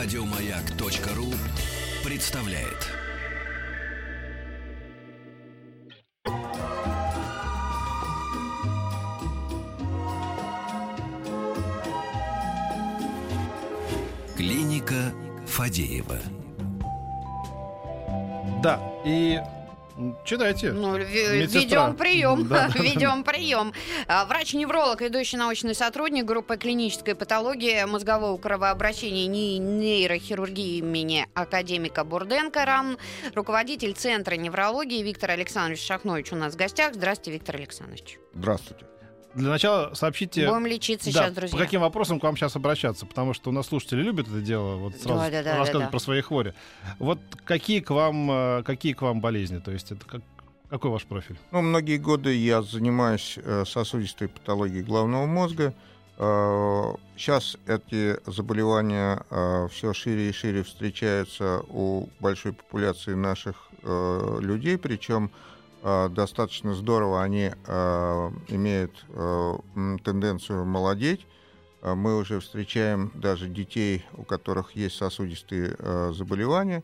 Радиомаяк.ру представляет. Клиника Фадеева. Да, и Читайте. Ну, ведем прием. Да. Ведем прием. А, Врач-невролог, ведущий научный сотрудник группы клинической патологии мозгового кровообращения и нейрохирургии имени академика Бурденко РАН, руководитель Центра неврологии Виктор Александрович Шахнович у нас в гостях. Здравствуйте, Виктор Александрович. Здравствуйте. Для начала сообщите, Будем лечиться да, сейчас, друзья. по каким вопросам к вам сейчас обращаться, потому что у нас слушатели любят это дело, вот сразу Да, да, да, рассказывать да, да. про свои хвори. Вот какие к вам, э, какие к вам болезни, то есть это как, какой ваш профиль? Ну, многие годы я занимаюсь э, сосудистой патологией головного мозга. Сейчас эти заболевания все шире и шире встречаются у большой популяции наших э, людей, причем э, достаточно здорово они э, имеют м, тенденцию молодеть. Мы уже встречаем даже детей, у которых есть сосудистые заболевания.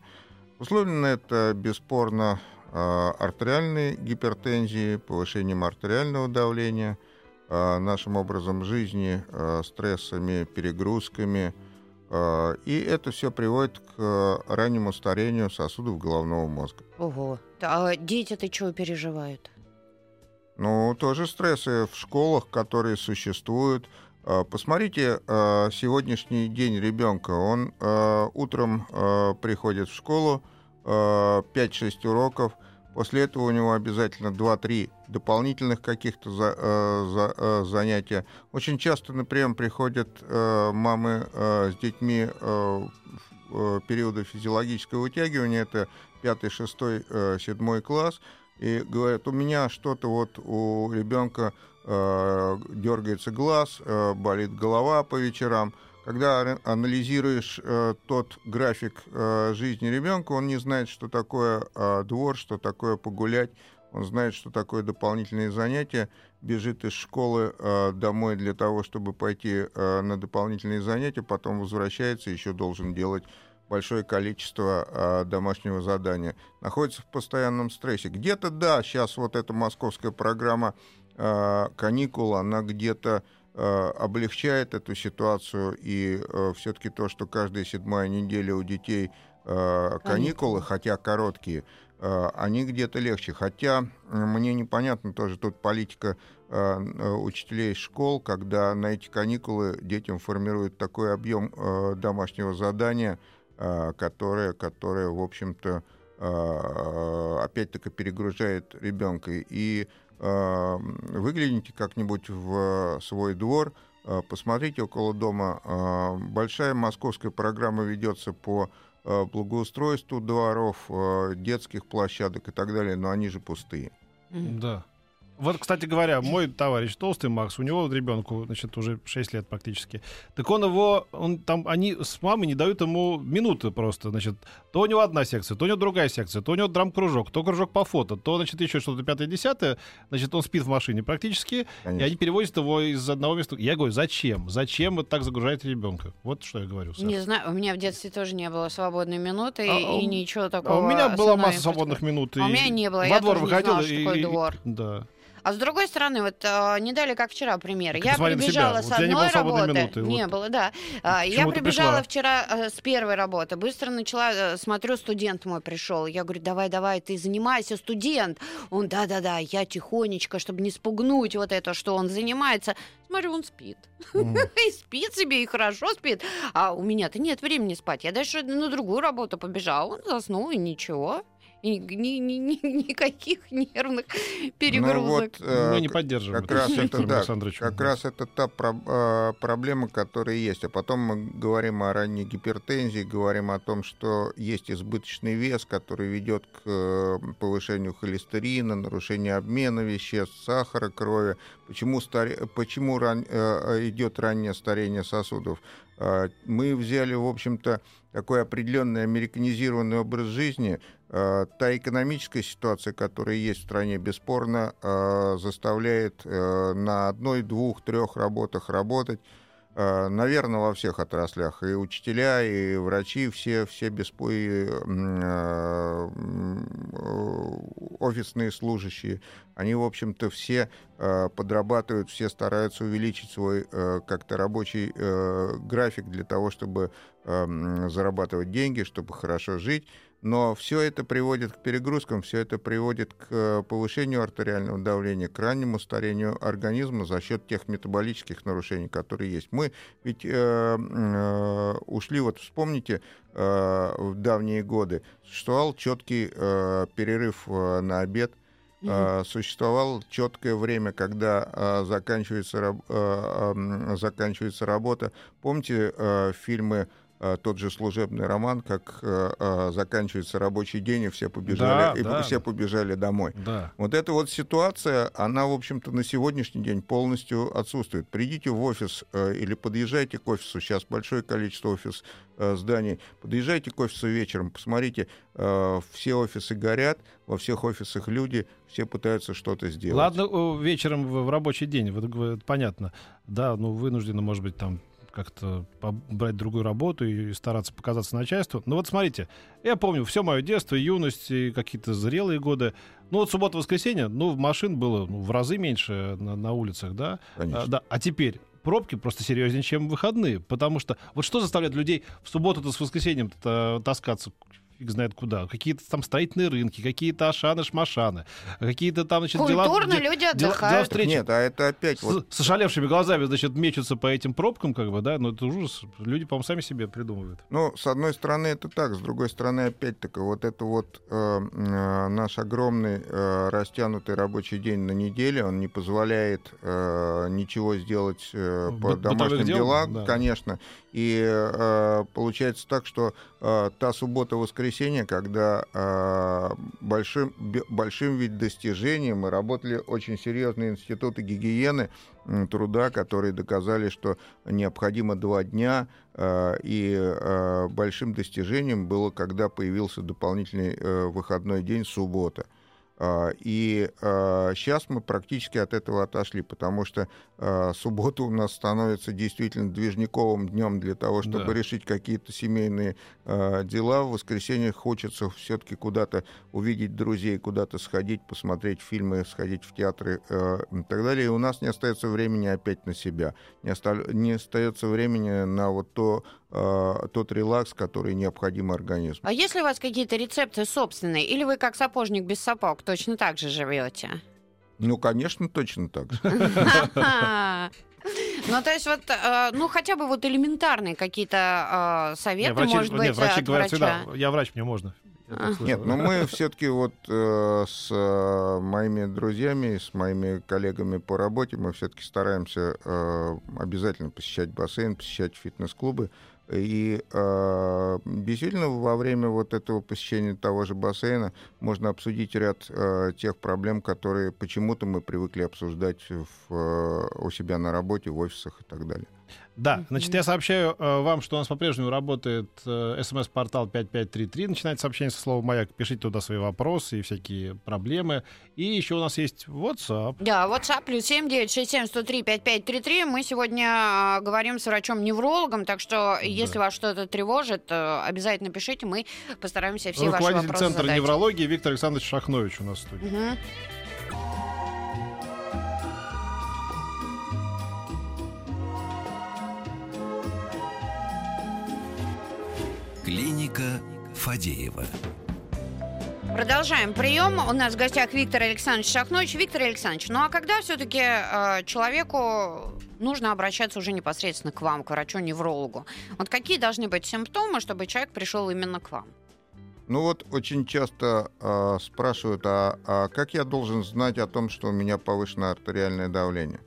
Условлено это бесспорно артериальной гипертензией, повышением артериального давления, нашим образом жизни, стрессами, перегрузками. Э, И это все приводит к э, раннему старению сосудов головного мозга. Ого. А дети-то чего переживают? Ну, тоже стрессы в школах, которые существуют. Э, Посмотрите сегодняшний день ребенка. Он утром приходит в школу, э, 5-6 уроков. После этого у него обязательно 2-3 дополнительных каких-то за- э, за- э, занятия. Очень часто на прием приходят э, мамы э, с детьми э, в э, периоды физиологического вытягивания. Это 5, 6, 7 класс и говорят, у меня что-то вот у ребенка э, дергается глаз, э, болит голова по вечерам. Когда анализируешь э, тот график э, жизни ребенка, он не знает, что такое э, двор, что такое погулять, он знает, что такое дополнительные занятия, бежит из школы э, домой для того, чтобы пойти э, на дополнительные занятия, потом возвращается, еще должен делать большое количество э, домашнего задания, находится в постоянном стрессе. Где-то, да, сейчас вот эта московская программа э, каникул, она где-то э, облегчает эту ситуацию, и все-таки то, что каждая седьмая неделя у детей э, каникулы, хотя короткие, э, они где-то легче. Хотя мне непонятно тоже тут политика э, э, учителей школ, когда на эти каникулы детям формируют такой объем э, домашнего задания, э, которое, которое, в общем-то, э, опять-таки перегружает ребенка. И э, выгляните как-нибудь в свой двор, э, посмотрите около дома. Э, Большая московская программа ведется по э, благоустройству дворов, э, детских площадок и так далее, но они же пустые. Да. Вот, кстати говоря, мой товарищ толстый Макс, у него ребенку, значит, уже 6 лет практически. Так он его, он там, они с мамой не дают ему минуты просто, значит, то у него одна секция, то у него другая секция, то у него драм-кружок, то кружок по фото, то, значит, еще что-то пятое-десятое, значит, он спит в машине практически, и Конечно. они перевозят его из одного места. Я говорю, зачем? Зачем вы так загружаете ребенка? Вот что я говорю. Саш. Не знаю, у меня в детстве тоже не было свободной минуты А, и, а и ничего А такого. у меня была масса свободных минут. А у и меня не было, Во я двор тоже не выходил знала, что и- такое и- двор. Да. А с другой стороны, вот а, не дали как вчера пример. Я прибежала с одной работы. минуты, Не вот. было, да. А, Я прибежала пришла? вчера э, с первой работы. Быстро начала, э, смотрю, студент мой пришел. Я говорю, давай, давай, ты занимайся, студент. Он, да-да-да, я тихонечко, чтобы не спугнуть вот это, что он занимается. Смотрю, он спит. И спит себе, и хорошо спит. А у меня-то нет времени спать. Я дальше на другую работу побежала. Он заснул, и ничего. И ни- ни- ни- никаких нервных перегрузок. Ну вот, э, Мы не поддерживаем. как раз это, да, как раз это та про- э, проблема, которая есть. А потом мы говорим о ранней гипертензии, говорим о том, что есть избыточный вес, который ведет к э, повышению холестерина, нарушению обмена веществ, сахара крови. Почему, старе- почему ран- э, идет раннее старение сосудов? Э, Мы взяли, в общем-то, такой определенный американизированный образ жизни. Э, Та экономическая ситуация, которая есть в стране, бесспорно э, заставляет э, на одной, двух, трех работах работать. э, наверное, во всех отраслях. И учителя, и врачи, все, все беспои, э, офисные служащие, они, в общем-то, все подрабатывают, все стараются увеличить свой как-то рабочий график для того, чтобы зарабатывать деньги, чтобы хорошо жить. Но все это приводит к перегрузкам, все это приводит к э, повышению артериального давления, к раннему старению организма за счет тех метаболических нарушений, которые есть. Мы ведь э, э, ушли, вот вспомните, э, в давние годы существовал четкий э, перерыв э, на обед, Uh-huh. Существовало четкое время, когда uh, заканчивается, uh, заканчивается работа. Помните фильмы Э, тот же служебный роман, как э, э, заканчивается рабочий день, и все побежали, да, и да. все побежали домой. Да. Вот эта вот ситуация, она, в общем-то, на сегодняшний день полностью отсутствует. Придите в офис э, или подъезжайте к офису, сейчас большое количество офис э, зданий, подъезжайте к офису вечером, посмотрите, э, все офисы горят, во всех офисах люди, все пытаются что-то сделать. Ладно, вечером в, рабочий день, понятно, да, ну, вынуждены, может быть, там как-то брать другую работу и стараться показаться начальству. Но вот смотрите, я помню все мое детство, юность и какие-то зрелые годы. Ну вот суббота-воскресенье, ну машин было ну, в разы меньше на, на улицах, да? Конечно. А, да. А теперь пробки просто серьезнее, чем выходные. Потому что вот что заставляет людей в субботу-то с воскресеньем таскаться фиг знает куда. Какие-то там строительные рынки, какие-то ашаны-шмашаны, какие-то там, значит, дела... Культурно люди отдыхают. Дела, Нет, а это опять... С, вот... с ошалевшими глазами, значит, мечутся по этим пробкам, как бы, да, но это ужас. Люди, по-моему, сами себе придумывают. Ну, с одной стороны, это так, с другой стороны, опять-таки, вот это вот э, э, наш огромный э, растянутый рабочий день на неделе, он не позволяет э, ничего сделать э, по домашним делам, да. конечно. И э, получается так, что э, та суббота-воскресенье, когда э, большим, большим ведь достижением мы работали очень серьезные институты гигиены труда, которые доказали, что необходимо два дня, э, и большим достижением было, когда появился дополнительный выходной день суббота. А, и сейчас а, мы практически от этого отошли, потому что а, суббота у нас становится действительно движниковым днем для того, чтобы да. решить какие-то семейные дела. В воскресенье хочется все-таки куда-то увидеть друзей, куда-то сходить, посмотреть фильмы, сходить в театры и так далее. И у нас не остается времени опять на себя, не, оста- не остается времени на вот то тот релакс, который необходим организму. А если у вас какие-то рецепты собственные, или вы как сапожник без сапог точно так же живете? Ну, конечно, точно так же. Ну, то есть вот, э, ну, хотя бы вот элементарные какие-то э, советы, нет, врачи, может быть, нет, врачи говорят врача. всегда, я врач, мне можно. Нет, но мы все-таки вот э, с э, моими друзьями, с моими коллегами по работе, мы все-таки стараемся э, обязательно посещать бассейн, посещать фитнес-клубы. И э, действительно во время вот этого посещения того же бассейна можно обсудить ряд э, тех проблем, которые почему-то мы привыкли обсуждать в, э, у себя на работе, в офисах и так далее. Да, значит, я сообщаю э, вам, что у нас по-прежнему работает э, смс-портал 5533. Начинается сообщение со слова «Маяк». Пишите туда свои вопросы и всякие проблемы. И еще у нас есть WhatsApp. Да, WhatsApp плюс 7967 Мы сегодня э, говорим с врачом-неврологом, так что да. если вас что-то тревожит, э, обязательно пишите, мы постараемся все ваши вопросы Руководитель Центра задать. неврологии Виктор Александрович Шахнович у нас в студии. Угу. Клиника Фадеева. Продолжаем прием. У нас в гостях Виктор Александрович Шахнович. Виктор Александрович, ну а когда все-таки э, человеку нужно обращаться уже непосредственно к вам, к врачу-неврологу? Вот какие должны быть симптомы, чтобы человек пришел именно к вам? Ну вот очень часто э, спрашивают, а, а как я должен знать о том, что у меня повышенное артериальное давление?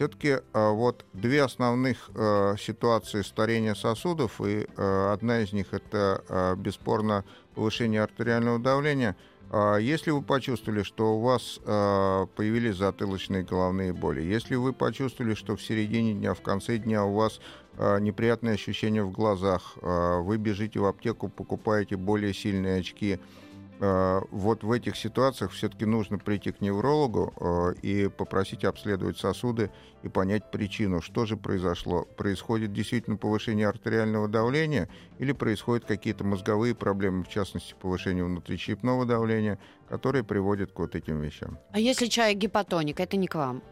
Все-таки а, вот две основных а, ситуации старения сосудов, и а, одна из них это бесспорно повышение артериального давления. Если вы почувствовали, что у вас появились затылочные головные боли, если вы почувствовали, что в середине дня, в конце дня у вас неприятные ощущения в глазах, вы бежите в аптеку, покупаете более сильные очки, э, вот в этих ситуациях все-таки нужно прийти к неврологу э, и попросить обследовать сосуды и понять причину, что же произошло. Происходит действительно повышение артериального давления или происходят какие-то мозговые проблемы, в частности, повышение внутричерепного давления, которые приводят к вот этим вещам. А если человек гипотоник, это не к вам?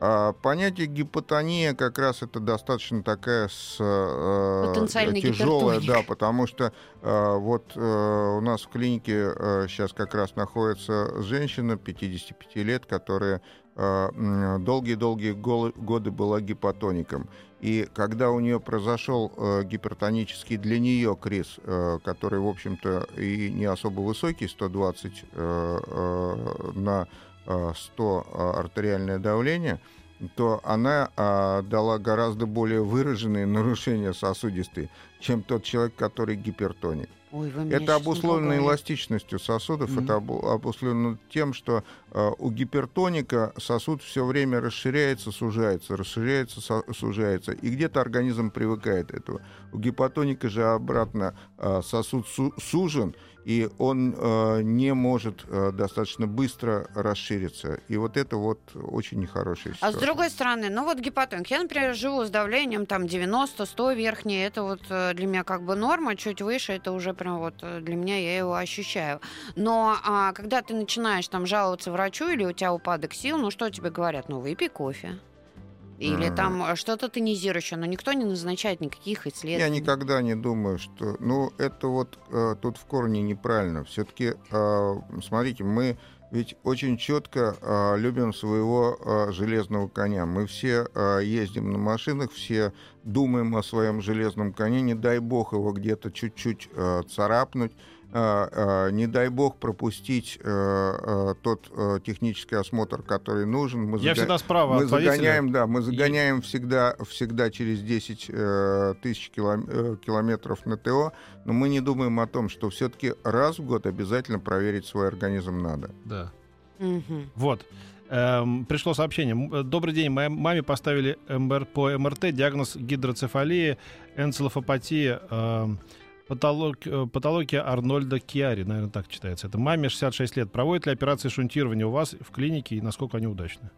А понятие гипотония как раз это достаточно такая с, э, тяжелая, да, потому что э, вот э, у нас в клинике э, сейчас как раз находится женщина 55 лет, которая э, долгие-долгие годы была гипотоником. И когда у нее произошел э, гипертонический для нее криз, э, который, в общем-то, и не особо высокий, 120 э, э, на 100 а, артериальное давление, то она а, дала гораздо более выраженные нарушения сосудистые, чем тот человек, который гипертоник. Ой, это обусловлено эластичностью сосудов, mm-hmm. это обусловлено тем, что э, у гипертоника сосуд все время расширяется, сужается, расширяется, со, сужается, и где-то организм привыкает к этому. У гипотоника же обратно э, сосуд су- сужен, и он э, не может э, достаточно быстро расшириться. И вот это вот очень нехорошая ситуация. А с другой стороны, ну вот гипотоник. Я, например, живу с давлением там 90-100 верхнее. Это вот э, для меня как бы норма. Чуть выше, это уже прям вот э, для меня я его ощущаю. Но а, когда ты начинаешь там жаловаться врачу или у тебя упадок сил, ну что тебе говорят? Ну выпей кофе. Или mm. там э, что-то тонизирующее, но никто не назначает никаких исследований. Я никогда не думаю, что... Ну, это вот э, тут в корне неправильно. Все-таки, э, смотрите, мы ведь очень четко э, любим своего э, железного коня. Мы все э, ездим на машинах, все думаем о своем железном коне. Не дай бог его где-то чуть-чуть э, царапнуть не дай бог пропустить э, э, тот э, технический осмотр, который нужен. Мы Я зага... всегда справа мы загоняем, да, мы загоняем всегда, всегда через 10 тысяч километров на ТО, но мы не думаем о том, что все-таки раз в год обязательно проверить свой организм надо. Да. Вот. Эм, пришло сообщение. Добрый день. Моей маме поставили МР, по МРТ диагноз гидроцефалии, энцелофопатия. Эм, Патолог, э, патология Арнольда Киари, наверное, так читается. Это маме 66 лет. Проводят ли операции шунтирования у вас в клинике и насколько они удачны?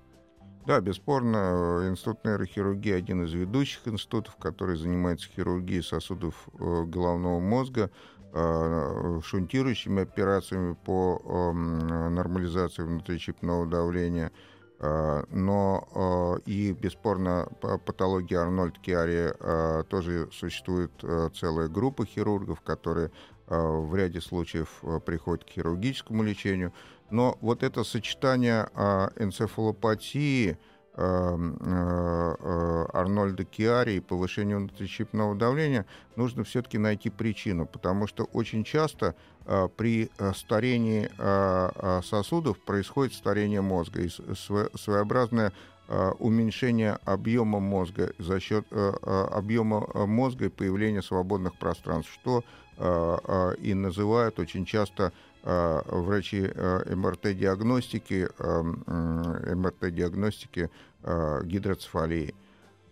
Да, бесспорно, институт нейрохирургии один из ведущих институтов, который занимается хирургией сосудов э, головного мозга, э, шунтирующими операциями по эм, нормализации внутричепного давления – Э, но э, и, бесспорно, по патологии Арнольд Киари э, тоже существует целая группа хирургов, которые в ряде случаев приходят к хирургическому лечению. Но вот это сочетание энцефалопатии, э, э, Арнольда Киари и повышению внутричипного давления, нужно все-таки найти причину, потому что очень часто э, при старении сосудов происходит старение мозга и своеобразное уменьшение объема мозга за счет объема мозга и появления свободных пространств, что и называют очень часто Э, врачи э, МРТ-диагностики, э, МРТ-диагностики гидроцефалии.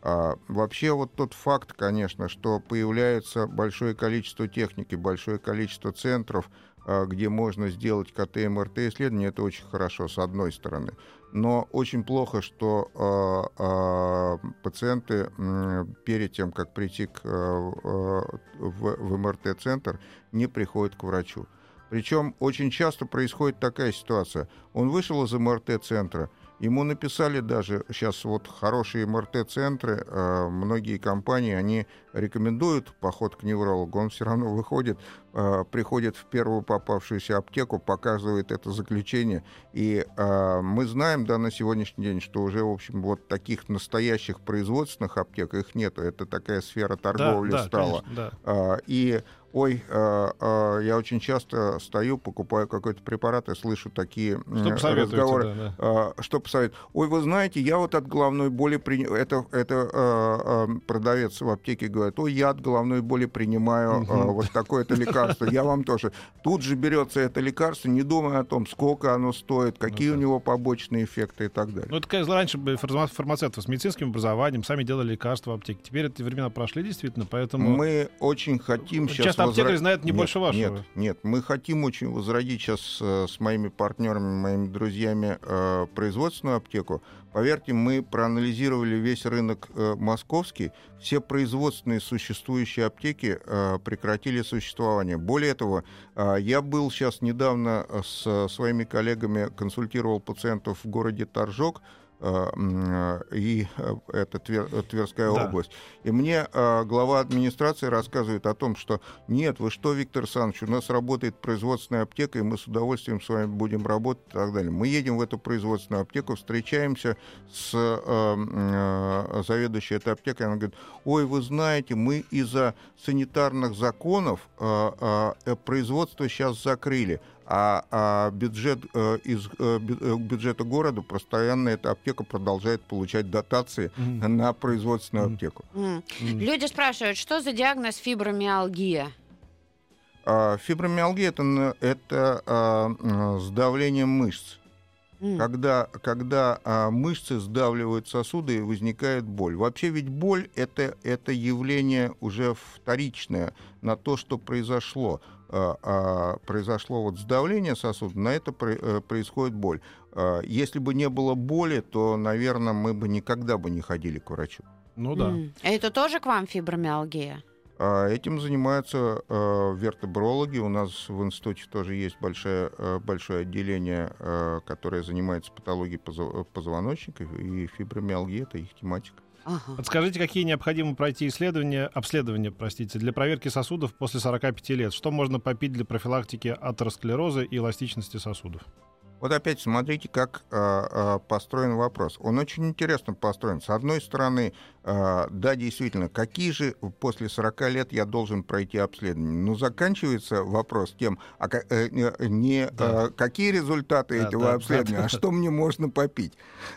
А вообще вот тот факт, конечно, что появляется большое количество техники, большое количество центров, где можно сделать КТ МРТ исследования, это очень хорошо, с одной стороны. Но очень плохо, что э, э, пациенты э, перед тем, как прийти к, э, в, в МРТ-центр, не приходят к врачу. Причем очень часто происходит такая ситуация. Он вышел из МРТ-центра, ему написали даже, сейчас вот хорошие МРТ-центры, э, многие компании, они рекомендуют поход к неврологу, он все равно выходит, э, приходит в первую попавшуюся аптеку, показывает это заключение. И э, мы знаем, да, на сегодняшний день, что уже, в общем, вот таких настоящих производственных аптек их нету. Это такая сфера торговли да, стала. Да, конечно, да. Э, и ой, э, э, я очень часто стою, покупаю какой-то препарат и слышу такие что разговоры. Да, да. Э, что посоветуют? Ой, вы знаете, я вот от головной боли... При... Это, это э, э, продавец в аптеке говорит, ой, я от головной боли принимаю э, вот такое-то лекарство лекарство, я вам тоже. Тут же берется это лекарство, не думая о том, сколько оно стоит, какие Ну у да. него побочные эффекты и так далее. Ну, это, конечно, раньше фармацевты с медицинским образованием, сами делали лекарства в аптеке. Теперь эти времена прошли, действительно, поэтому... Мы очень хотим сейчас... Часто аптекарь знает не Нет, больше вашего. Нет, нет, мы хотим очень возродить сейчас э, с моими партнерами, моими друзьями э, производственную аптеку. Поверьте, мы проанализировали весь рынок э, московский. Все производственные существующие аптеки э, прекратили существование. Более того, э, я был сейчас недавно э, с своими коллегами, консультировал пациентов в городе Торжок, и э, это Твер- э, Тверская Да. область. И мне э, глава администрации рассказывает о том, что нет, вы что, Виктор Александрович, у нас работает производственная аптека, и мы с удовольствием с вами будем работать и так далее. Мы едем в эту производственную аптеку, встречаемся с э, э, заведующей этой аптекой, она говорит, ой, вы знаете, мы из-за санитарных законов э, э, производство сейчас закрыли, а, а бюджет э, из э, э, бюджета города постоянно эта аптека продолжает получать дотации Мгм. на производственную Мгм. аптеку. М. М. Люди спрашивают, что за диагноз фибромиалгия? А, Фибромиалгия это, это а, сдавление мышц. Когда, когда а, мышцы сдавливают сосуды, и возникает боль. Вообще ведь боль это, это явление уже вторичное на то, что произошло. А, а, произошло вот сдавление сосуда, на это э, происходит боль. А, Если бы не было боли, то, наверное, мы бы никогда бы не ходили к врачу. Ну да. М. Это тоже к вам фибромиалгия? Этим занимаются вертебрологи. У нас в институте тоже есть большое, большое отделение, которое занимается патологией позвоночника, и фибромиалгия — это их тематика. Ага. Подскажите, какие необходимо пройти исследования, обследования, простите, для проверки сосудов после 45 лет? Что можно попить для профилактики атеросклероза и эластичности сосудов? Вот опять смотрите, как э, э, построен вопрос. Он очень интересно построен. С одной стороны, э, да, действительно, какие же после 40 лет я должен пройти обследование? Ну, заканчивается вопрос тем, а ка- э, не- не Да. э, какие результаты Да, этого да, обследования, да, а что мне можно попить?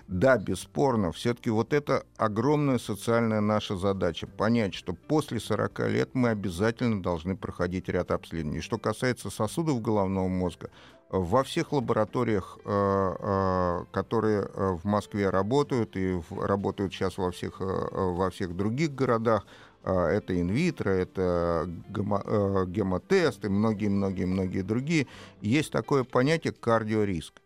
Да, бесспорно, все-таки вот это огромная социальная наша задача. Понять, что после 40 лет мы обязательно должны проходить ряд обследований. Что касается сосудов головного мозга, во всех лабораториях, э, э, которые э, в Москве работают и работают сейчас во всех, во всех других городах, это инвитро, это э, гемотест и многие-многие-многие другие, есть такое понятие кардиориск.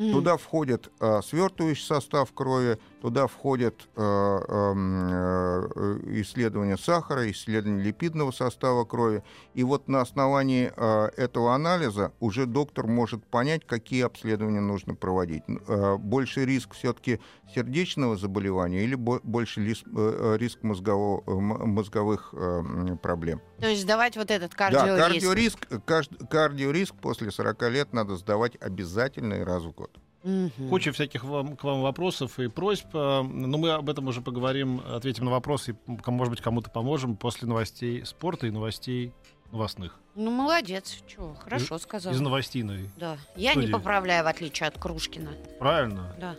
М. Туда входит э, свертывающий состав крови, туда входят э, эм, э, исследования сахара, исследования липидного состава крови. И вот на основании э, этого анализа уже доктор может понять, какие обследования нужно проводить. Э, больше риск все-таки сердечного заболевания или бо- больше лис- э, э, риск мозгового- э, мозговых э, проблем. То есть сдавать вот этот Да, кардиориск. кардиориск, кардиориск после 40 лет надо сдавать обязательно и раз в год. Мгм. Куча всяких вам, к вам вопросов и просьб. э, Но мы об этом уже поговорим, ответим на вопросы, и, может быть, кому-то поможем после новостей спорта и новостей новостных. Ну, молодец. Чего, хорошо сказал. Из новостиной. Да. Я не Студии. поправляю, в отличие от Крушкина. Правильно? Да.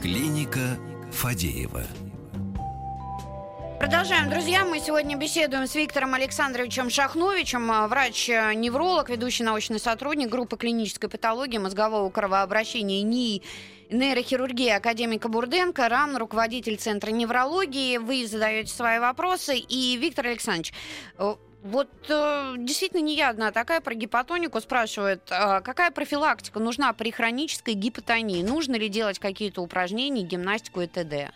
Клиника Фадеева. Продолжаем, друзья. Мы сегодня беседуем с Виктором Александровичем Шахновичем, а, врач-невролог, ведущий научный сотрудник группы клинической патологии мозгового кровообращения НИИ нейрохирургии академика Бурденко, РАН, руководитель Центра неврологии. Вы задаете свои вопросы. И, Виктор Александрович, э, вот э, действительно не я одна такая про гипотонику спрашивает, а какая профилактика нужна при хронической гипотонии? Нужно ли делать какие-то упражнения, гимнастику и т.д.?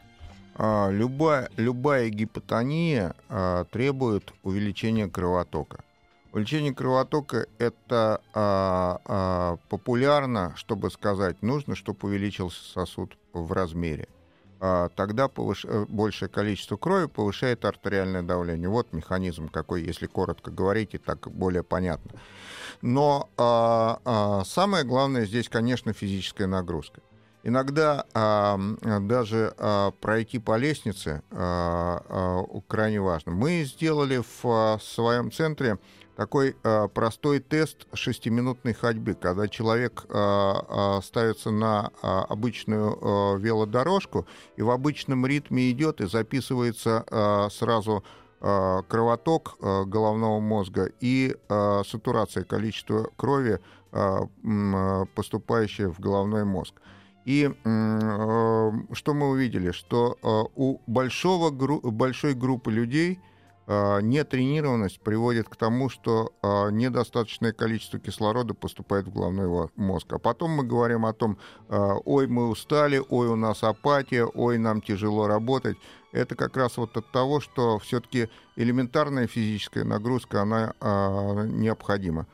А, любая, любая гипотония а, требует увеличения кровотока. Увеличение кровотока это а, а, популярно, чтобы сказать, нужно, чтобы увеличился сосуд в размере. А, тогда повыш- э, большее количество крови повышает артериальное давление. Вот механизм какой, если коротко говорить, и так более понятно. Но а, а, самое главное здесь, конечно, физическая нагрузка. Иногда а, даже а, пройти по лестнице а, а, крайне важно. Мы сделали в а, своем центре такой э, простой тест шестиминутной ходьбы, когда человек э, э, ставится на э, обычную э, велодорожку и в обычном ритме идет и записывается э, сразу э, кровоток э, головного мозга и э, сатурация, количество крови, м, поступающее в головной мозг. И э, что мы увидели? Что э, у большого, гру- большой группы людей э, нетренированность приводит к тому, что э, недостаточное количество кислорода поступает в головной мозг. А потом мы говорим о том, э, ой, мы устали, ой, у нас апатия, ой, нам тяжело работать. Это как раз вот от того, что все-таки элементарная физическая нагрузка, она э, необходима.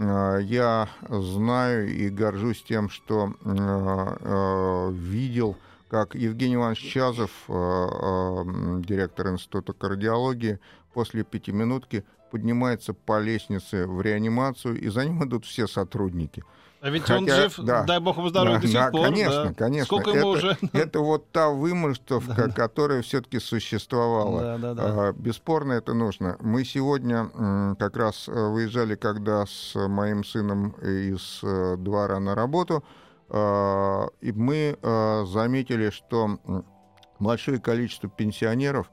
Э, Я знаю и горжусь тем, что э, э, видел, как Евгений Иванович Чазов, директор Института кардиологии, после пятиминутки поднимается по лестнице в реанимацию, и за ним идут все сотрудники. А ведь Хотя, он жив, да. дай бог ему здоровья, Да, до сих да, пор. конечно, да. конечно. Сколько ему Это- уже? Это вот та вымуштовка, которая все-таки существовала. Да, да, да. А, Бесспорно это нужно. Мы сегодня м, как раз э, выезжали, когда с моим сыном из э, двора на работу, а, и мы э, заметили, что большое количество пенсионеров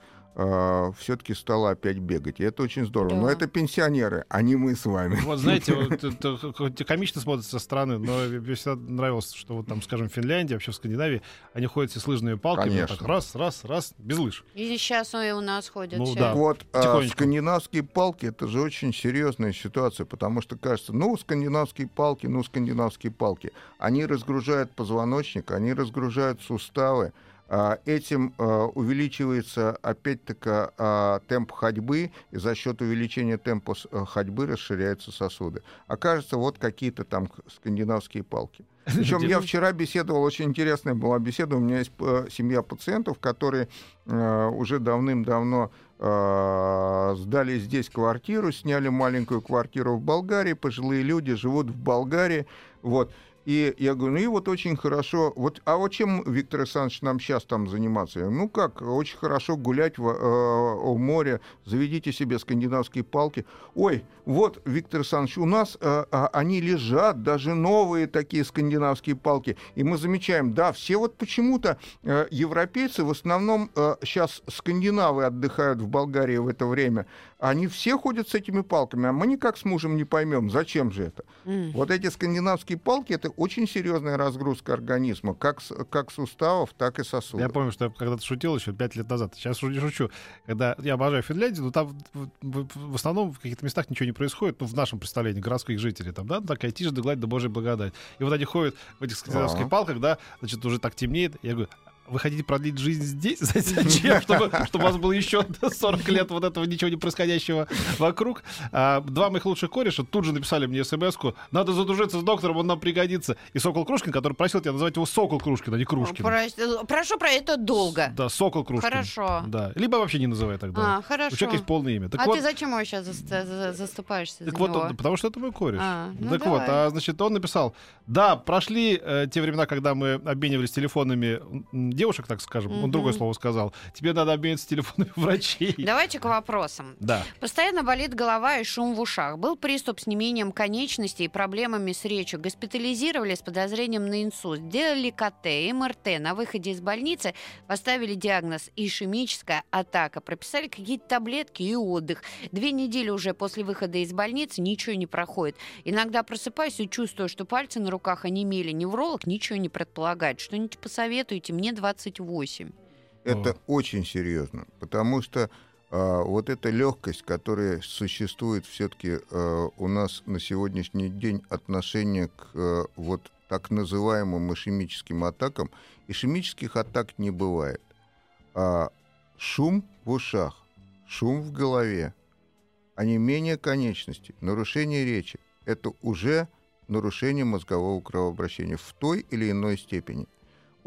все-таки стало опять бегать. И это очень здорово. Но Да. это пенсионеры, а не мы с вами. Вот знаете, вот это хоть и комично смотрится со стороны, но мне всегда нравилось, что вот там, скажем, в Финляндии, вообще в Скандинавии, они ходят все с лыжными палками, вот Конечно. так раз, раз, раз, без лыж. И сейчас у нас ходят Ну все. да. Вот а, Потихонечку. скандинавские палки это же очень серьезная ситуация, потому что кажется, ну, скандинавские палки, ну, скандинавские палки. Они разгружают позвоночник, они разгружают суставы. А, Этим а, увеличивается, опять-таки, а, темп ходьбы, и за счет увеличения темпа ходьбы расширяются сосуды. Окажется, вот какие-то там скандинавские палки. Причем я вчера беседовал, очень интересная была беседа. У меня есть семья пациентов, которые уже давным-давно сдали здесь квартиру, сняли маленькую квартиру в Болгарии, пожилые люди живут в Болгарии, вот. И я говорю, ну и вот очень хорошо, вот, а вот чем, Виктор Александрович, нам сейчас там заниматься? Я говорю, ну как, очень хорошо гулять в, э, в море, заведите себе скандинавские палки. Ой, вот, Виктор Александрович, у нас э, а, они лежат, даже новые такие скандинавские палки, и мы замечаем, да, все вот почему-то э, европейцы, в основном сейчас скандинавы отдыхают в Болгарии в это время, они все ходят с этими палками, а мы никак с мужем не поймем, зачем же это. М. Вот эти скандинавские палки это очень серьезная разгрузка организма, как, как суставов, так и сосудов. Я помню, что я когда-то шутил еще пять лет назад. Сейчас уже не шучу. Когда я обожаю Финляндию, но там в, основном в каких-то местах ничего не происходит, ну, в нашем представлении, городских жителей. Там, да, такая тишь да гладь да божья благодать. И вот они ходят в этих скандинавских Ага. палках, да, значит, уже так темнеет. Я говорю, вы хотите продлить жизнь здесь? Зачем? Чтобы, чтобы у вас было еще 40 лет вот этого ничего не происходящего вокруг. А, два моих лучших кореша тут же написали мне смс надо задружиться с доктором, он нам пригодится. И Сокол Крушкин, который просил тебя назвать его Сокол Крушкин, а не Крушкин. Про- Прошу про это долго. Да, Сокол Крушкин. Хорошо. Да. Либо вообще не называй тогда. А, хорошо. У человека есть полное имя. Так а вот, ты зачем его сейчас заступаешься так за вот него? он- потому что это мой кореш. А, ну так вот, давай. а значит, он написал: да, прошли э, те времена, когда мы обменивались телефонами девушек, так скажем. Он Мгм. другое слово сказал. Тебе надо обмениваться телефонами врачей. Давайте к вопросам. Да. Постоянно болит голова и шум в ушах. Был приступ с неимением конечностей и проблемами с речью. Госпитализировали с подозрением на инсульт. Сделали КТ, МРТ. На выходе из больницы поставили диагноз ишемическая атака. Прописали какие-то таблетки и отдых. Две недели уже после выхода из больницы ничего не проходит. Иногда просыпаюсь и чувствую, что пальцы на руках онемели. Невролог ничего не предполагает. Что-нибудь посоветуйте. Мне 28. Это О. очень серьезно, потому что а, вот эта легкость, которая существует все-таки у нас на сегодняшний день отношение к э, вот так называемым ишемическим атакам, ишемических атак не бывает. А шум в ушах, шум в голове, онемение конечностей, нарушение речи – это уже нарушение мозгового кровообращения в той или иной степени.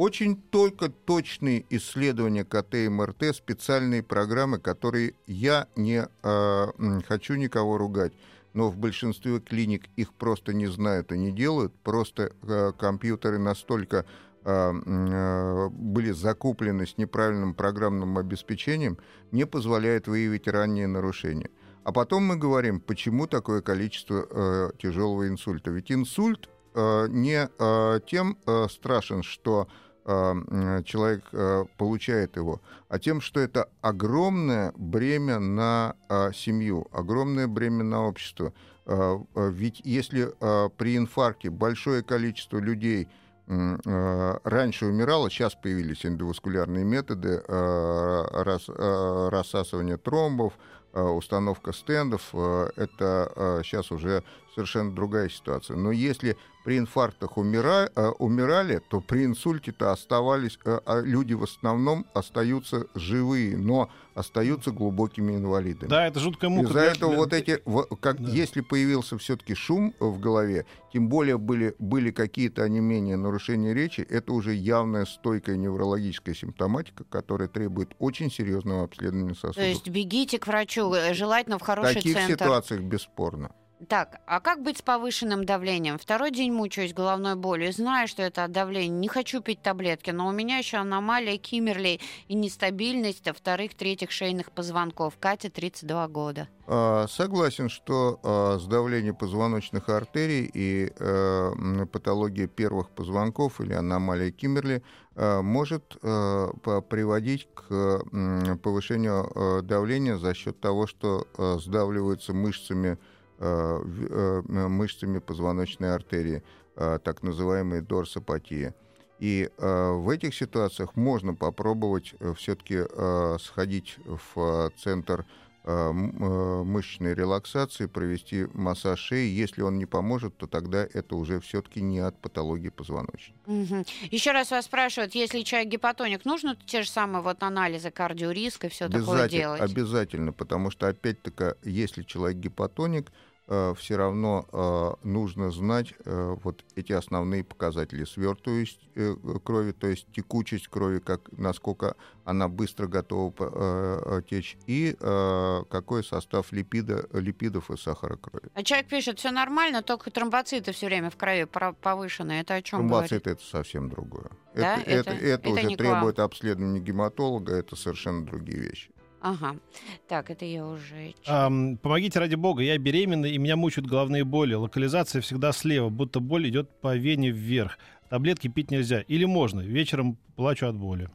Очень только точные исследования КТ и МРТ, специальные программы, которые я не э, хочу никого ругать, но в большинстве клиник их просто не знают и не делают. Просто э, компьютеры настолько э, были закуплены с неправильным программным обеспечением, не позволяют выявить ранние нарушения. А потом мы говорим, почему такое количество э, тяжелого инсульта. Ведь инсульт э, не э, тем э, страшен, что человек э, получает его, а тем, что это огромное бремя на э, семью, огромное бремя на общество. Ведь если при инфаркте большое количество людей раньше умирало, сейчас появились эндоваскулярные методы рас, рассасывания тромбов, установка стендов, это сейчас уже совершенно другая ситуация. Но если при инфарктах умира, умирали, то при инсульте-то оставались, а люди в основном остаются живые, но остаются глубокими инвалидами. Да, это жуткая мука. Из-за этого вот эти, как, да. если появился все-таки шум в голове, тем более были, были какие-то онемения, нарушения речи, это уже явная стойкая неврологическая симптоматика, которая требует очень серьезного обследования сосудов. То есть бегите к врачу, э, желательно в хороший центр. В таких ситуациях бесспорно. Так, а как быть с повышенным давлением? Второй день мучаюсь головной болью, знаю, что это от давления, не хочу пить таблетки, но у меня еще аномалия Киммерли и нестабильность вторых-третьих шейных позвонков. Катя, 32 года. А, согласен, что а, сдавление позвоночных артерий и а, патология первых позвонков или аномалия Киммерли а, может а, приводить к повышению давления за счет того, что сдавливаются мышцами мышцами позвоночной артерии, э, так называемая дорсопатия. И в этих ситуациях можно попробовать все-таки сходить в центр мышечной релаксации, провести массаж шеи. Если он не поможет, то тогда это уже все-таки не от патологии позвоночника. Угу. Еще раз вас спрашивают, если человек гипотоник, нужно те же самые вот анализы кардиориска и все такое делать? Обязательно, потому что опять-таки, если человек гипотоник, Э, все равно э, нужно знать э, вот эти основные показатели свертываемость крови, то есть текучесть крови, как, насколько она быстро готова течь, и какой состав липида, липидов и сахара крови. А человек пишет, все нормально, только тромбоциты все время в крови повышены. Это о чем Тромбоциты говорит? это совсем другое. Да? Это, это, это, это уже требует обследования гематолога, это совершенно другие вещи. Ага. Так, это я уже... Эм, помогите ради бога, я беременна, и меня мучают головные боли. Локализация всегда слева, будто боль идет по вене вверх. Таблетки пить нельзя. Или можно. Вечером плачу от боли.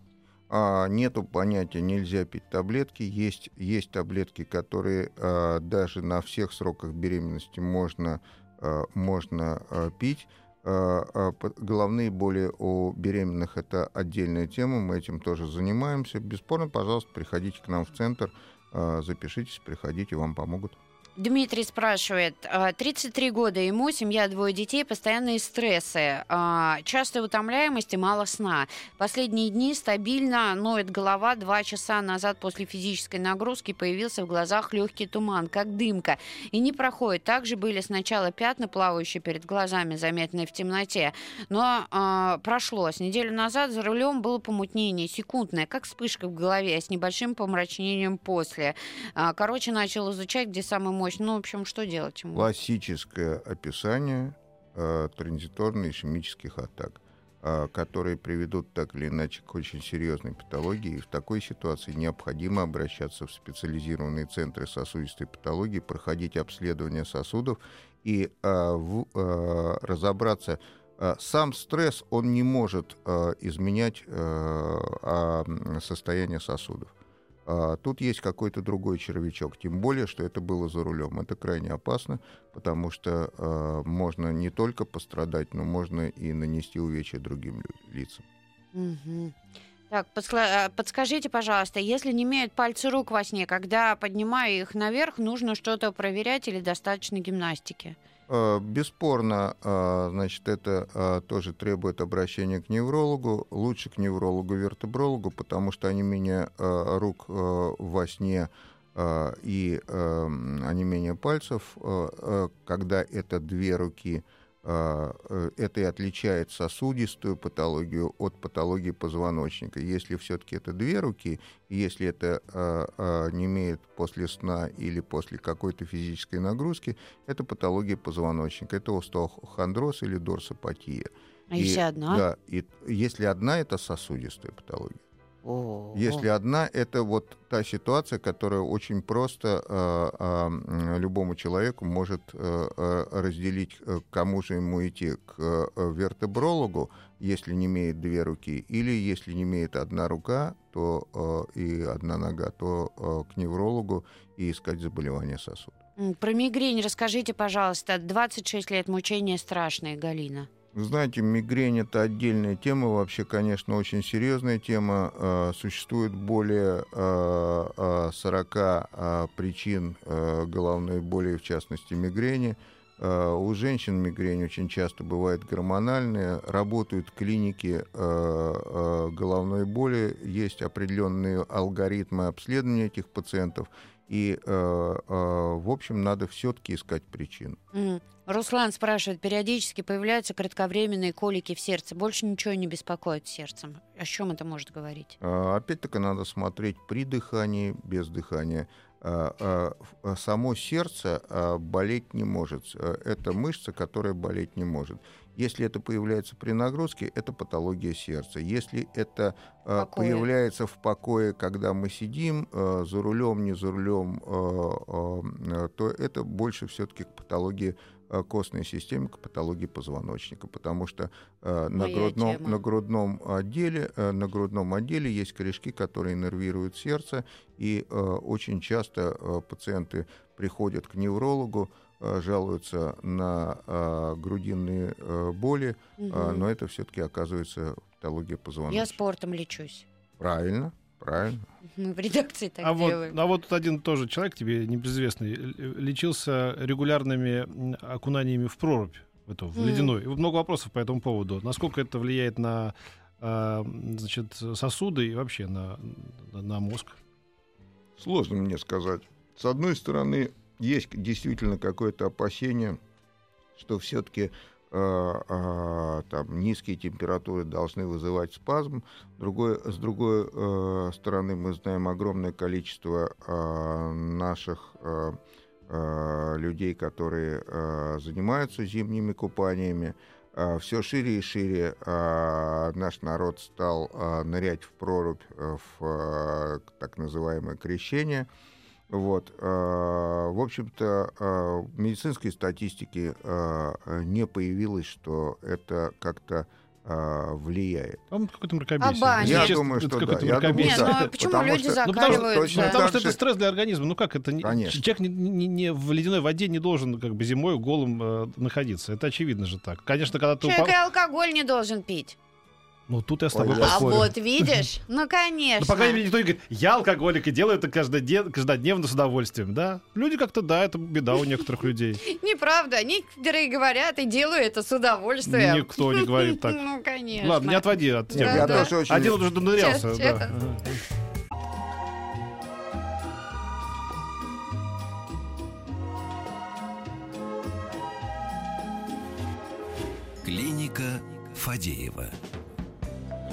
А, нету понятия нельзя пить таблетки. Есть, есть таблетки, которые а, даже на всех сроках беременности можно, а, можно а, пить. А, а, головные боли у беременных – это отдельная тема, мы этим тоже занимаемся. Бесспорно, пожалуйста, приходите к нам в центр, а, запишитесь, приходите, вам помогут. Дмитрий спрашивает, 33 года ему, семья, двое детей, постоянные стрессы, частая утомляемость и мало сна. Последние дни стабильно ноет голова. Два часа назад после физической нагрузки появился в глазах легкий туман, как дымка. И не проходит. Также были сначала пятна, плавающие перед глазами, заметные в темноте. Но э, прошло. С неделю назад за рулем было помутнение, секундное, как вспышка в голове, с небольшим помрачнением после. Короче, начал изучать, где самый мощь. Ну, в общем, что делать ему? Классическое описание э, транзиторно-ишемических атак, э, которые приведут так или иначе к очень серьезной патологии. И в такой ситуации необходимо обращаться в специализированные центры сосудистой патологии, проходить обследование сосудов и э, в, э, разобраться сам стресс, он не может э, изменять э, состояние сосудов. А тут есть какой-то другой червячок, тем более, что это было за рулем. Это крайне опасно, потому что э, можно не только пострадать, но можно и нанести увечья другим лицам. Так, а, подскажите, пожалуйста, если не имеют пальцы рук во сне, когда поднимаю их наверх, нужно что-то проверять или достаточно гимнастики? Э, бесспорно, э, значит, это э, тоже требует обращения к неврологу, лучше к неврологу-вертебрологу, потому что они меня рук во сне и онемение пальцев, когда это две руки – это и отличает сосудистую патологию от патологии позвоночника. Если все-таки это две руки, если это а, а, не имеет после сна или после какой-то физической нагрузки, это патология позвоночника. Это остеохондроз или дорсопатия. А и, если одна? Да, и если одна, это сосудистая патология. Если одна, это вот та ситуация, которая очень просто э, э, любому человеку может э, э, разделить, э, к кому же ему идти, к э, вертебрологу, если не имеет две руки, или если не имеет одна рука то, э, и одна нога, то э, к неврологу и искать заболевания сосудов. Про мигрень расскажите, пожалуйста. 26 лет мучения страшные, Галина. Знаете, мигрень это отдельная тема, вообще, конечно, очень серьезная тема. Э, Существует более э, э, 40 э, причин головной боли, в частности мигрени. У женщин мигрень очень часто бывает гормональная. Работают клиники головной боли, есть определенные алгоритмы обследования этих пациентов. И, в общем, надо все-таки искать причину. Руслан спрашивает, периодически появляются кратковременные колики в сердце. Больше ничего не беспокоит сердцем. О чем это может говорить? А, Опять-таки надо смотреть при дыхании, без дыхания. А, а, Само сердце болеть не может. А, Это мышца, которая болеть не может. Если это появляется при нагрузке, это патология сердца. Если это покое. появляется в покое, когда мы сидим а, за рулем, не за рулем, а, то это больше все-таки к патологии а, костной системы, к патологии позвоночника, потому что а, на Моя грудном, тема. на грудном отделе, э, на грудном отделе есть корешки, которые нервируют сердце, и э, очень часто э, пациенты приходят к неврологу, э, жалуются на э, грудинные э, боли, э, Мгм. но это все-таки оказывается патология позвоночника. Я спортом лечусь. Правильно, правильно. Мы в редакции так А вот, делаем. а вот тут один тоже человек, тебе небезызвестный, лечился регулярными окунаниями в прорубь, в, эту, в Мгм. ледяной. И вот много вопросов по этому поводу. Насколько это влияет на а, значит, сосуды и вообще на, на, на мозг? Сложно мне сказать. С одной стороны, есть действительно какое-то опасение, что все-таки там низкие температуры должны вызывать спазм. Другой, с другой э, стороны, мы знаем огромное количество э, наших э, людей, которые занимаются зимними купаниями. Все шире и шире наш народ стал нырять в прорубь, э, в так называемое крещение. Вот. э, В общем-то, э, в медицинской статистике э, не появилось, что это как-то влияет. Там какой-то мракобесие. А Я честно, думаю, это что да. какое-то Я думаю, мракобесие. Не, да. ну а почему Потому люди что- Ну, потому закаливают? точно да? ну, потому что это стресс для организма. Ну как это? не- Конечно. Человек не, не- не в ледяной воде не должен как бы зимой голым э, находиться. Это очевидно же так. Конечно, когда ты Человек упал... и алкоголь не должен пить. Ну тут я с Ой, тобой я- А поспорю. вот видишь? Ну, конечно. Ну, по крайней мере, никто не говорит, я алкоголик и делаю это каждоден- каждодневно с удовольствием, да? Люди как-то, да, это беда у некоторых людей. Неправда. Некоторые говорят и делаю это с удовольствием. Никто не говорит так. Ну, конечно. Ладно, не отводи от темы. я тоже очень... Один уже донырялся. Да. Клиника Фадеева.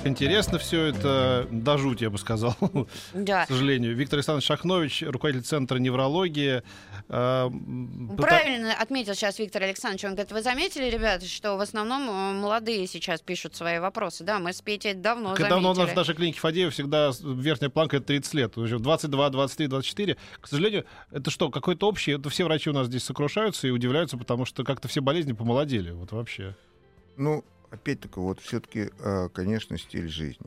Интересно все это, до жути, я бы сказал, Да. к сожалению. Виктор Александрович Шахнович, руководитель Центра неврологии. э, м, пыта- Правильно отметил сейчас Виктор Александрович. Он говорит, вы заметили, ребята, что в основном э, молодые сейчас пишут свои вопросы? Да, мы с Петей давно Так давно у нас в заметили. нашей клинике Фадеева всегда верхняя планка это 30 лет. Уже 22, 23, 24. К сожалению, это что, какой-то общий? Это все врачи у нас здесь сокрушаются и удивляются, потому что как-то все болезни помолодели. Вот вообще. Ну, опять-таки, вот все-таки, конечно, стиль жизни.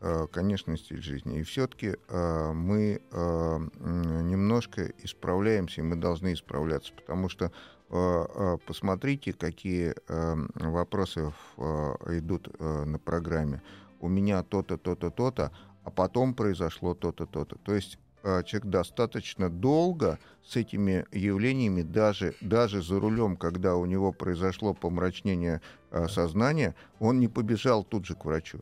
Э, Конечно, стиль жизни. И все-таки мы э, м, немножко исправляемся, и мы должны исправляться, потому что э, э, посмотрите, какие э, вопросы э, идут э, на программе. У меня то-то, то-то, то-то, а потом произошло то-то, то-то. То есть э, человек достаточно долго с этими явлениями, даже, даже за рулем, когда у него произошло помрачнение э, сознания, он не побежал тут же к врачу.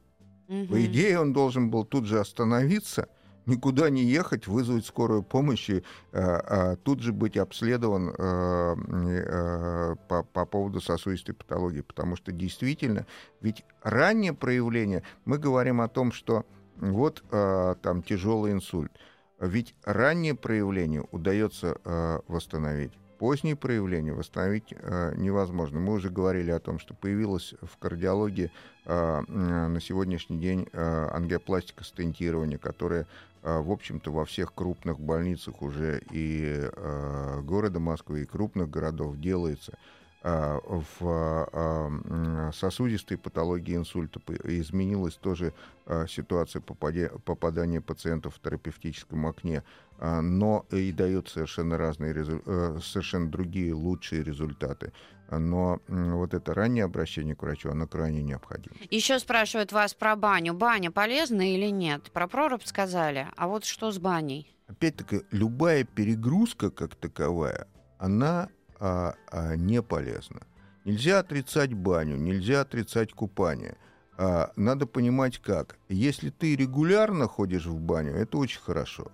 Мгм. По идее, он должен был тут же остановиться, никуда не ехать, вызвать скорую помощь и э, э, тут же быть обследован э, э, по, по поводу сосудистой патологии. Потому что действительно, ведь раннее проявление, мы говорим о том, что вот э, там тяжелый инсульт. Ведь раннее проявление удается э, восстановить. Поздние проявления восстановить э, невозможно. Мы уже говорили о том, что появилась в кардиологии э, на сегодняшний день э, ангиопластика стентирования, которая, э, в общем-то, во всех крупных больницах уже и э, города Москвы, и крупных городов делается. А, в а, сосудистой патологии инсульта изменилась тоже а, ситуация попадания пациентов в терапевтическом окне, но и дает совершенно разные, э, совершенно другие лучшие результаты. Но вот это раннее обращение к врачу, оно крайне необходимо. Еще спрашивают вас про баню. Баня полезна или нет? Про прорубь сказали. А вот что с баней? Опять-таки, любая перегрузка как таковая, она а, а, не полезно. Нельзя отрицать баню, нельзя отрицать купание. А, надо понимать как. Если ты регулярно ходишь в баню, это очень хорошо.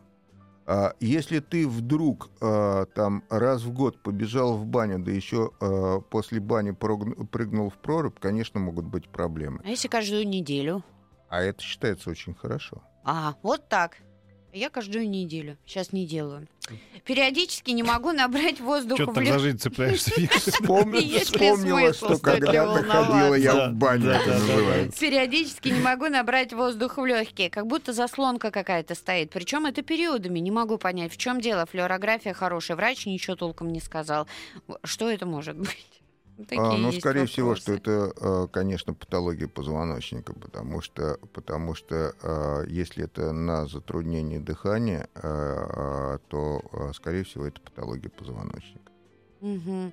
А если ты вдруг а, там раз в год побежал в баню, да еще а, после бани прыгнул в прорубь, конечно, могут быть проблемы. А если каждую неделю? А это считается очень хорошо. А, вот так. Я каждую неделю. Сейчас не делаю. Периодически не могу набрать воздух Что ты за жизнь цепляешься? Вспомнила, что когда-то ходила я в баню, это называется. Периодически не могу набрать воздух в легкие, как будто заслонка какая-то стоит. Причем это периодами. Не могу понять, в чем дело. Флюорография хорошая. Врач ничего толком не сказал. Что это может быть? А, ну, скорее вопросы. всего, что это, а, конечно, патология позвоночника, потому что, потому что а, если это на затруднение дыхания, а, то, скорее всего, это патология позвоночника. Угу.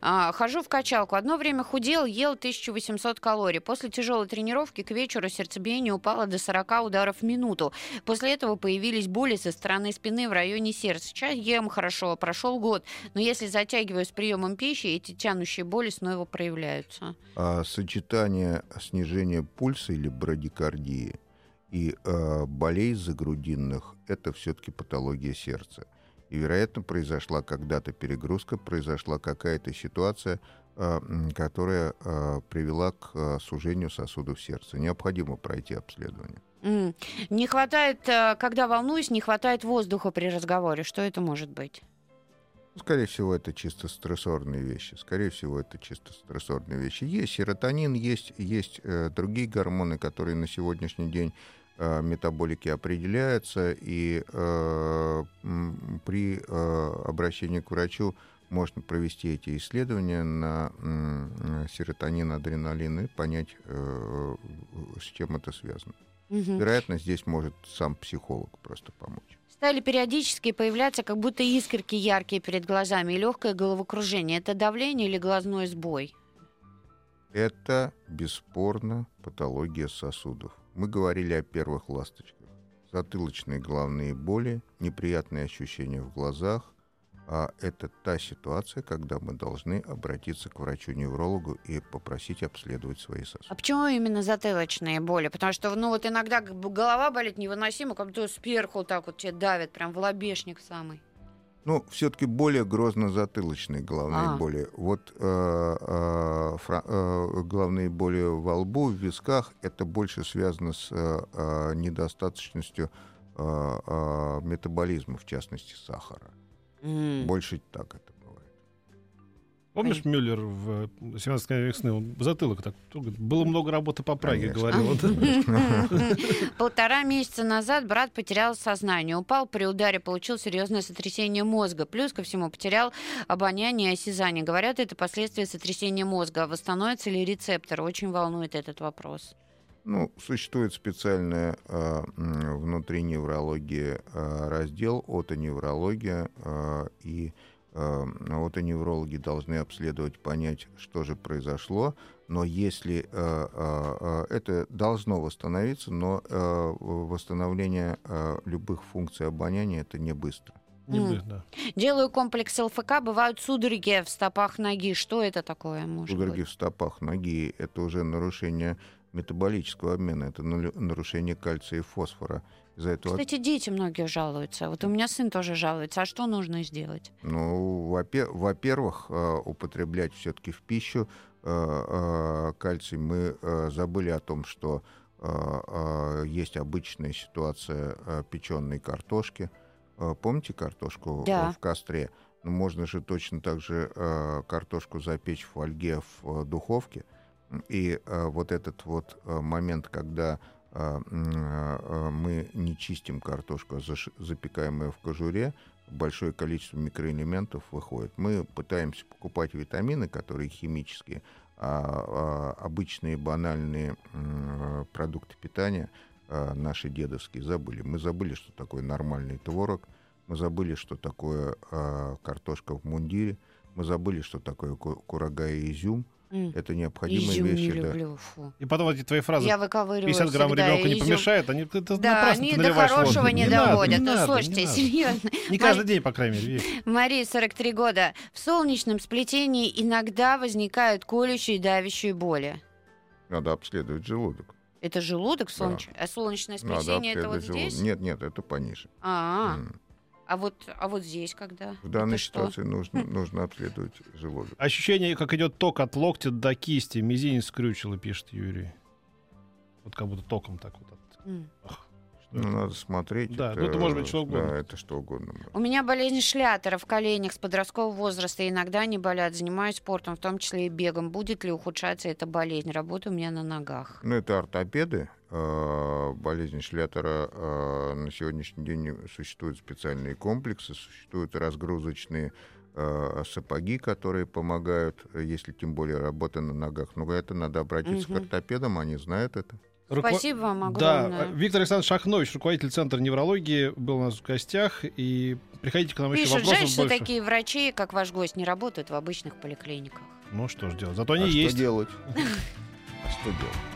А, хожу в качалку. Одно время худел, ел 1800 калорий. После тяжелой тренировки к вечеру сердцебиение упало до 40 ударов в минуту. После этого появились боли со стороны спины в районе сердца. Сейчас ем хорошо, прошел год. Но если затягиваю с приемом пищи, эти тянущие боли снова проявляются. А сочетание снижения пульса или брадикардии и э, болей загрудинных – это все-таки патология сердца. И, вероятно, произошла когда-то перегрузка, произошла какая-то ситуация, а, которая а, привела к а, сужению сосудов сердца. Необходимо пройти обследование. Не хватает, когда волнуюсь, не хватает воздуха при разговоре. Что это может быть? Ну, скорее всего, это чисто стрессорные вещи. Скорее всего, это чисто стрессорные вещи. Есть серотонин, есть, есть э, другие гормоны, которые на сегодняшний день Э, метаболики определяются, и э, при э, обращении к врачу можно провести эти исследования на э, серотонин, адреналин и понять, э, с чем это связано. Угу. Вероятно, здесь может сам психолог просто помочь. Стали периодически появляться как будто искорки яркие перед глазами и легкое головокружение. Это давление или глазной сбой? Это бесспорно патология сосудов. Мы говорили о первых ласточках. Затылочные головные боли, неприятные ощущения в глазах, а это та ситуация, когда мы должны обратиться к врачу-неврологу и попросить обследовать свои сосуды. А почему именно затылочные боли? Потому что, ну, вот иногда голова болит невыносимо, как будто сверху так вот тебе давит, прям в лобешник самый. Ну, все-таки более грозно-затылочные головные а. боли. Вот э, э, фра- э, головные боли во лбу, в висках, это больше связано с э, э недостаточностью э, э, метаболизма, в частности, сахара. Mm. Больше так это. Помнишь, Понятно. Мюллер в 17 весны, он затылок так, было много работы по Праге, говорил. Полтора месяца назад брат потерял сознание, упал при ударе, получил серьезное сотрясение мозга, плюс ко всему потерял обоняние и осязание. Говорят, это последствия сотрясения мозга. Восстановится ли рецептор? Очень волнует этот вопрос. Ну, существует специальный э, внутри неврологии э, раздел отоневрология, э, и вот и неврологи должны обследовать, понять, что же произошло. Но если э, э, э, это должно восстановиться, но восстановление любых функций обоняния это не быстро. Не mm. да. Делаю комплекс ЛФК, бывают судороги в стопах ноги. Что это такое может Судороги быть? в стопах ноги — это уже нарушение метаболического обмена, это нарушение кальция и фосфора. Из-за этого... Кстати, дети многие жалуются. Вот у меня сын тоже жалуется. А что нужно сделать? Ну, во-первых, э, употреблять все-таки в пищу э, э, кальций. Мы забыли о том, что есть обычная ситуация печеной картошки. Помните картошку да. в костре? Но можно же точно так же картошку запечь в фольге в духовке. И вот этот вот момент, когда мы не чистим картошку, а запекаем ее в кожуре, большое количество микроэлементов выходит. Мы пытаемся покупать витамины, которые химические, а, а обычные банальные продукты питания а, наши дедовские забыли. Мы забыли, что такое нормальный творог, мы забыли, что такое а, картошка в мундире, мы забыли, что такое ку- курага и изюм. Это необходимые Изюм не вещи. да. люблю. Фу. И потом эти твои фразы Я выковыриваю 50 грамм ребенку не изюм. помешает, они это Да, они до воду. хорошего не, надо, доводят. не ну, надо, слушайте, не серьезно. Не каждый день, по крайней мере. Мария, 43 года. В солнечном сплетении иногда возникают колющие и давящие боли. Надо обследовать желудок. Это желудок Да. солнечный? А солнечное сплетение это вот желудок. здесь? Нет, нет, это пониже. А, М. а вот, а вот здесь когда? В данной Это что? ситуации нужно, нужно обследовать желудок. Ощущение, как идет ток от локтя до кисти. Мизинец скрючило, пишет Юрий. Вот как будто током так вот. Ах, что Ну, это? надо смотреть. Да, ну, это может быть что угодно. Да, это что угодно. может. У меня болезнь шлятера в коленях с подросткового возраста. Иногда они болят. Занимаюсь спортом, в том числе и бегом. Будет ли ухудшаться эта болезнь? Работа у меня на ногах. Ну, это ортопеды. Э, Болезнь Шлятера э, на сегодняшний день существуют специальные комплексы, существуют разгрузочные э, сапоги, которые помогают, если тем более работа на ногах. Но это надо обратиться Мгм. к ортопедам, они знают это. Руко- Спасибо вам Да, огромное. Виктор Александрович Шахнович, руководитель Центра неврологии, был у нас в гостях. И приходите к нам еще Пишут, вопросов жаль, что больше. такие врачи, как ваш гость, не работают в обычных поликлиниках. Ну что ж делать, зато они а есть. что делать? А что делать?